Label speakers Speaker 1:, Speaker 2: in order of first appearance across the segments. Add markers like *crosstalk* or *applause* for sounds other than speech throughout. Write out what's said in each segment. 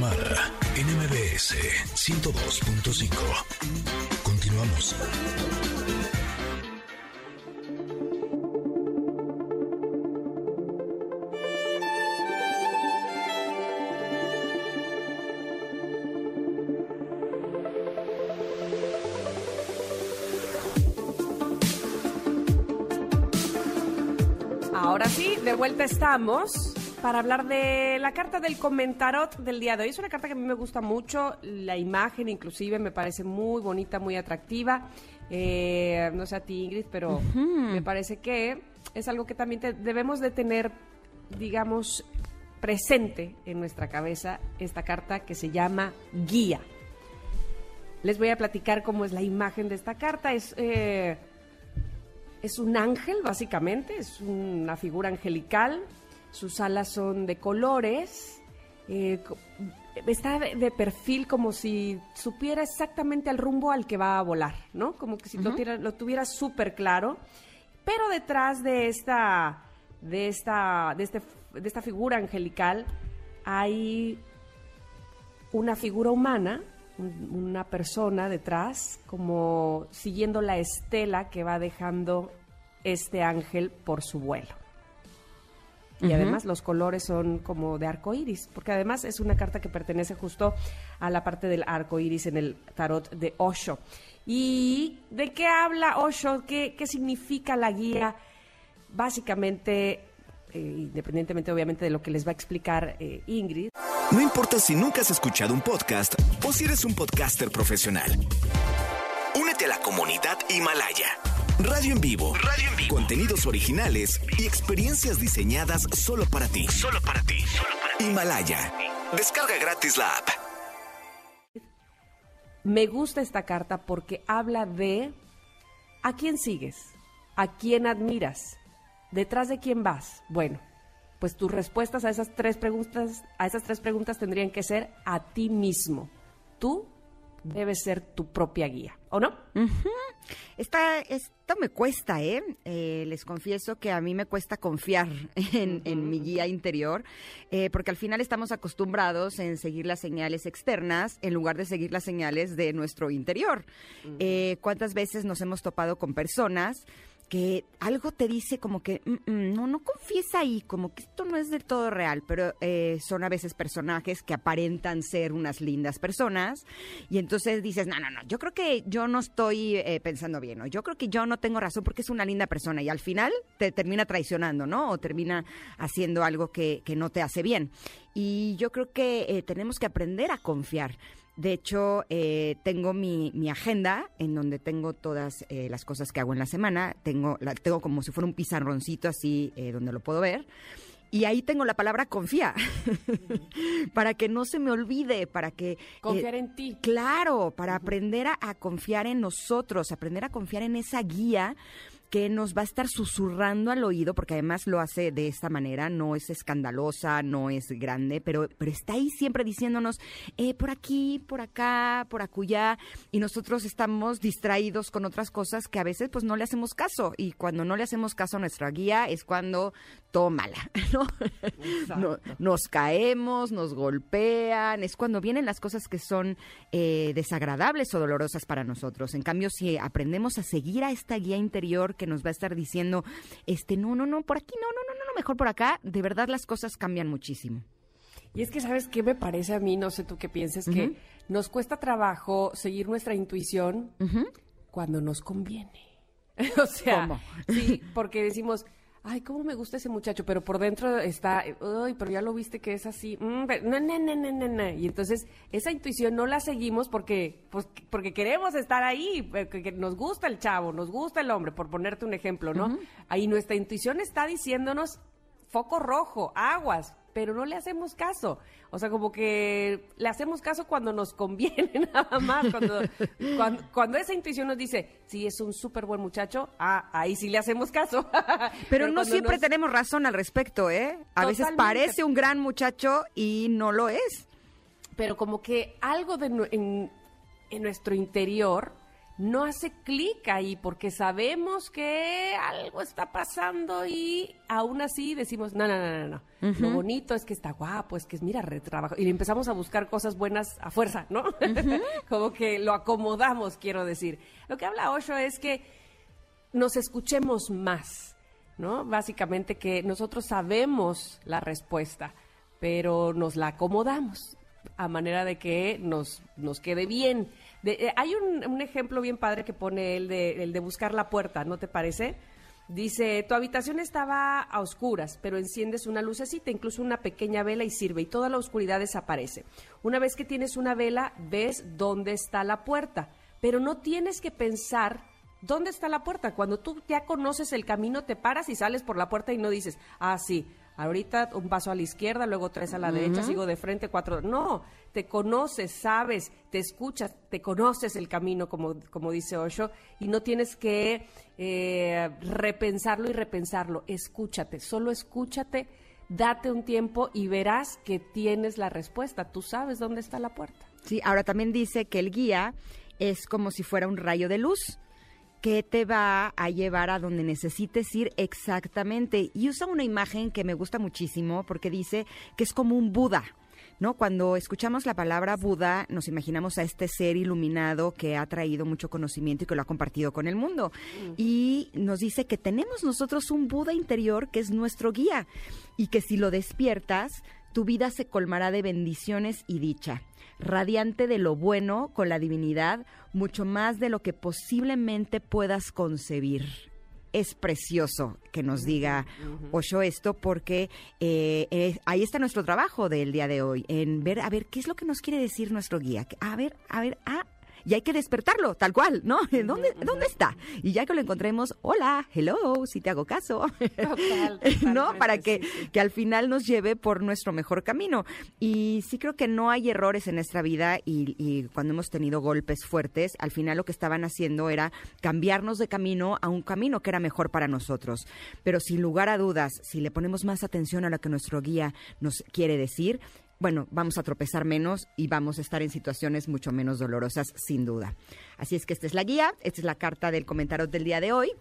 Speaker 1: Tamara en MBS 102.5. Continuamos.
Speaker 2: Ahora sí, de vuelta estamos para hablar de la carta del comentarot del día de hoy. Es una carta que a mí me gusta mucho, la imagen inclusive me parece muy bonita, muy atractiva. Eh, no sé a ti, Ingrid, pero me parece que es algo que también te- debemos de tener, digamos, presente en nuestra cabeza esta carta que se llama guía. Les voy a platicar cómo es la imagen de esta carta. Es... eh, es un ángel, básicamente, es una figura angelical. Sus alas son de colores. eh, está de, perfil como si supiera exactamente el rumbo al que va a volar, ¿no? Como que si lo, tuviera, lo tuviera súper claro. Pero detrás de esta, de esta, de este, de esta figura angelical hay una figura humana, un- una persona detrás, como siguiendo la estela que va dejando este ángel por su vuelo. Y además los colores son como de arco iris, porque además es una carta que pertenece justo a la parte del arco iris en el tarot de Osho. ¿Y de qué habla Osho? ¿Qué, qué significa la guía? Básicamente, eh, independientemente obviamente de lo que les va a explicar eh, Ingrid,
Speaker 3: No importa si nunca has escuchado un podcast o si eres un podcaster profesional. Únete a la comunidad Himalaya. Radio en vivo. Radio en vivo. Contenidos originales y experiencias diseñadas solo para ti. Solo para ti. Himalaya. Descarga gratis la app.
Speaker 2: Me gusta esta carta porque habla de a quién sigues, a quién admiras, detrás de quién vas. Bueno, pues tus respuestas a esas tres preguntas, a esas tres preguntas tendrían que ser a ti mismo. Tú debes ser tu propia guía, ¿o no?
Speaker 4: Esta, esto me cuesta, ¿eh? Eh, Les confieso que a mí me cuesta confiar *laughs* en, en mi guía interior, eh, porque al final estamos acostumbrados en seguir las señales externas en lugar de seguir las señales de nuestro interior. Eh, ¿Cuántas veces nos hemos topado con personas? Que algo te dice como que "Mm, mm, no, no confíes ahí, como que esto no es del todo real, pero eh, son a veces personajes que aparentan ser unas lindas personas y entonces dices, no, no, no, yo creo que yo no estoy eh, pensando bien, o yo creo que yo no tengo razón porque es una linda persona y al final te termina traicionando, ¿no? O termina haciendo algo que, que no te hace bien. Y yo creo que eh, tenemos que aprender a confiar. De hecho, eh, tengo mi, mi agenda en donde tengo todas eh, las cosas que hago en la semana. Tengo, la, tengo como si fuera un pizarroncito así eh, donde lo puedo ver. Y ahí tengo la palabra confía, *laughs* para que no se me olvide, para que... eh,
Speaker 2: Confiar en ti.
Speaker 4: Claro, para aprender a, a confiar en nosotros, aprender a confiar en esa guía que nos va a estar susurrando al oído, porque además lo hace de esta manera, no es escandalosa, no es grande, pero, pero está ahí siempre diciéndonos, eh, por aquí, por acá, por acullá, y nosotros estamos distraídos con otras cosas que a veces pues no le hacemos caso, y cuando no le hacemos caso a nuestra guía es cuando tómala, *laughs* ¿no? No- nos caemos, nos golpean, es cuando vienen las cosas que son eh, desagradables o dolorosas para nosotros. En cambio, si aprendemos a seguir a esta guía interior que nos va a estar diciendo, este, no, no, no, por aquí, no, no, no, no, no, mejor por acá, de verdad las cosas cambian muchísimo.
Speaker 2: Y es que, ¿sabes qué me parece a mí? No sé tú qué pienses, que nos cuesta trabajo seguir nuestra intuición cuando nos conviene. *laughs* o sea,
Speaker 4: ¿Cómo?
Speaker 2: sí, porque decimos, ay, cómo me gusta ese muchacho, pero por dentro está, ay, pero ya lo viste que es así, mm, pero- no, no, no, no, no, no. Y entonces esa intuición no la seguimos porque, pues, porque queremos estar ahí, porque que nos gusta el chavo, nos gusta el hombre, por ponerte un ejemplo, ¿no? Ahí nuestra intuición está diciéndonos foco rojo, aguas, pero no le hacemos caso. O sea, como que le hacemos caso cuando nos conviene *laughs* nada más, cuando, cuando, cuando esa intuición nos dice, sí, es un súper buen muchacho, ah, ahí sí le hacemos caso. *laughs*
Speaker 4: Pero, no siempre
Speaker 2: nos-
Speaker 4: tenemos razón al respecto, ¿eh? A veces parece un gran muchacho y no lo es.
Speaker 2: Pero como que algo de, en, en nuestro interior no hace clic ahí porque sabemos que algo está pasando y aún así decimos, no, no, no, no, no. Lo bonito es que está guapo, es que es, mira, retrabajo. Y empezamos a buscar cosas buenas a fuerza, ¿no? *laughs* Como que lo acomodamos, quiero decir. Lo que habla Osho es que nos escuchemos más, ¿no? Básicamente que nosotros sabemos la respuesta, pero nos la acomodamos a manera de que nos, nos quede bien. Eh, hay un, ejemplo bien padre que pone él de, el de buscar la puerta, ¿no te parece? Dice, tu habitación estaba a oscuras, pero enciendes una lucecita, incluso una pequeña vela y sirve, y toda la oscuridad desaparece. Una vez que tienes una vela, ves dónde está la puerta, pero no tienes que pensar dónde está la puerta. Cuando tú ya conoces el camino, te paras y sales por la puerta y no dices, ah, sí, ahorita un paso a la izquierda, luego tres a la derecha, sigo de frente, cuatro. No, te conoces, sabes, te escuchas, te conoces el camino, como, como dice Osho, y no tienes que eh, repensarlo y repensarlo. Escúchate, solo escúchate, date un tiempo y verás que tienes la respuesta. Tú sabes dónde está la puerta.
Speaker 4: Sí, ahora también dice que el guía es como si fuera un rayo de luz que te va a llevar a donde necesites ir exactamente. Y usa una imagen que me gusta muchísimo porque dice que es como un Buda. ¿No? Cuando escuchamos la palabra Buda, nos imaginamos a este ser iluminado que ha traído mucho conocimiento y que lo ha compartido con el mundo. Mm. Y nos dice que tenemos nosotros un Buda interior que es nuestro guía y que si lo despiertas, tu vida se colmará de bendiciones y dicha radiante de lo bueno con la divinidad, mucho más de lo que posiblemente puedas concebir. Es precioso que nos diga Osho esto porque eh, ahí está nuestro trabajo del día de hoy, en ver, a ver, ¿qué es lo que nos quiere decir nuestro guía? A ver, a ver, ah, y hay que despertarlo, tal cual, ¿no? *laughs* ¿Dónde, ¿dónde está? Y ya que lo encontremos, hola, hello, si te hago caso, *laughs* ¿no? Para que, que al final nos lleve por nuestro mejor camino. Y sí creo que no hay errores en nuestra vida y, y cuando hemos tenido golpes fuertes, al final lo que estaban haciendo era cambiarnos de camino a un camino que era mejor para nosotros. Pero sin lugar a dudas, si le ponemos más atención a lo que nuestro guía nos quiere decir, bueno, vamos a tropezar menos y vamos a estar en situaciones mucho menos dolorosas, sin duda. Así es que esta es la guía, esta es la carta del comentario del día de hoy.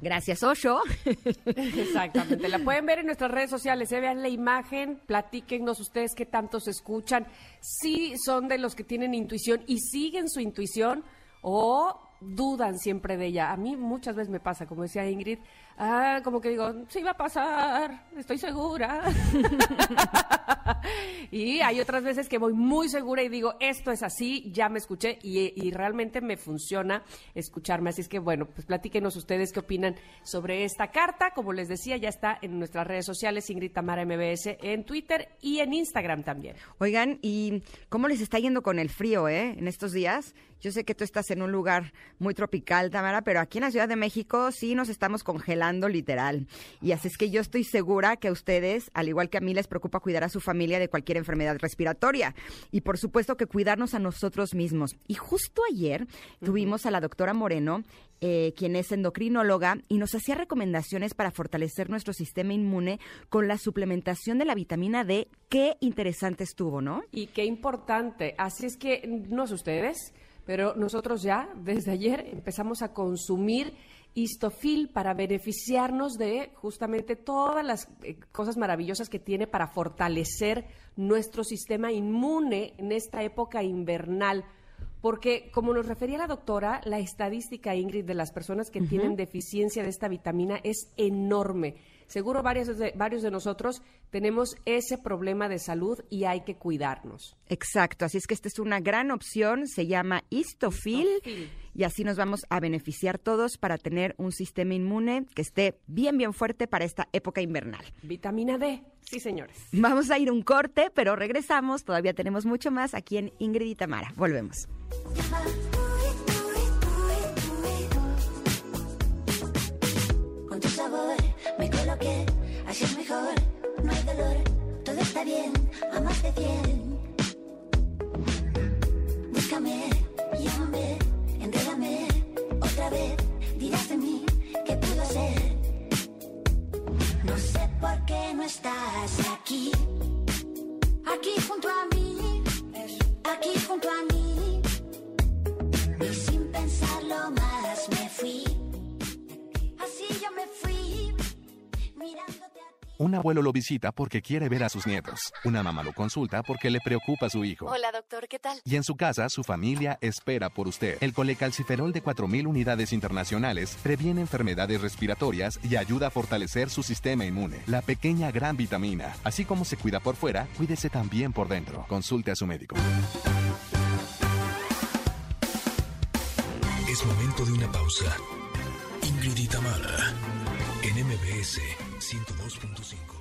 Speaker 4: Gracias, Osho. *laughs*
Speaker 2: Exactamente. La pueden ver en nuestras redes sociales. ¿eh? Vean la imagen, platíquenos ustedes qué tanto se escuchan. Si son de los que tienen intuición y siguen su intuición o dudan siempre de ella. A mí muchas veces me pasa, como decía Ingrid, ah, como que digo, sí va a pasar, estoy segura. *laughs* y hay otras veces que voy muy segura y digo, esto es así, ya me escuché y, realmente me funciona escucharme. Así es que bueno, pues platíquenos ustedes qué opinan sobre esta carta. Como les decía, ya está en nuestras redes sociales, Ingrid Tamara MBS, en Twitter y en Instagram también.
Speaker 4: Oigan, ¿y cómo les está yendo con el frío, eh, en estos días? Yo sé que tú estás en un lugar muy tropical, Tamara, pero aquí en la Ciudad de México sí nos estamos congelando literal. Y así es que yo estoy segura que a ustedes, al igual que a mí, les preocupa cuidar a su familia de cualquier enfermedad respiratoria. Y por supuesto que cuidarnos a nosotros mismos. Y justo ayer tuvimos a la doctora Moreno, eh, quien es endocrinóloga, y nos hacía recomendaciones para fortalecer nuestro sistema inmune con la suplementación de la vitamina D. Qué interesante estuvo, ¿no?
Speaker 2: Y qué importante. Así es que, no sé ustedes, pero nosotros ya desde ayer empezamos a consumir histofil para beneficiarnos de justamente todas las eh, cosas maravillosas que tiene para fortalecer nuestro sistema inmune en esta época invernal. Porque, como nos refería la doctora, la estadística, Ingrid, de las personas que tienen deficiencia de esta vitamina es enorme seguro varios de, varios de nosotros tenemos ese problema de salud y hay que cuidarnos.
Speaker 4: Exacto, así es que esta es una gran opción, se llama Histofil, y así nos vamos a beneficiar todos para tener un sistema inmune que esté bien, bien fuerte para esta época invernal.
Speaker 2: Vitamina D, sí señores.
Speaker 4: Vamos a ir un corte, pero regresamos, todavía tenemos mucho más aquí en Ingrid y Tamara. Volvemos.
Speaker 5: Me coloqué, así es mejor, no hay dolor, todo está bien, a más de 100.
Speaker 6: Un abuelo lo visita porque quiere ver a sus nietos. Una mamá lo consulta porque le preocupa a su hijo.
Speaker 7: Hola, doctor, ¿qué tal?
Speaker 6: Y en su casa, su familia espera por usted. El colecalciferol de 4.000 unidades internacionales previene enfermedades respiratorias y ayuda a fortalecer su sistema inmune. La pequeña gran vitamina. Así como se cuida por fuera, cuídese también por dentro. Consulte a su médico.
Speaker 1: Es momento de una pausa. Ingrid en MBS 102.5.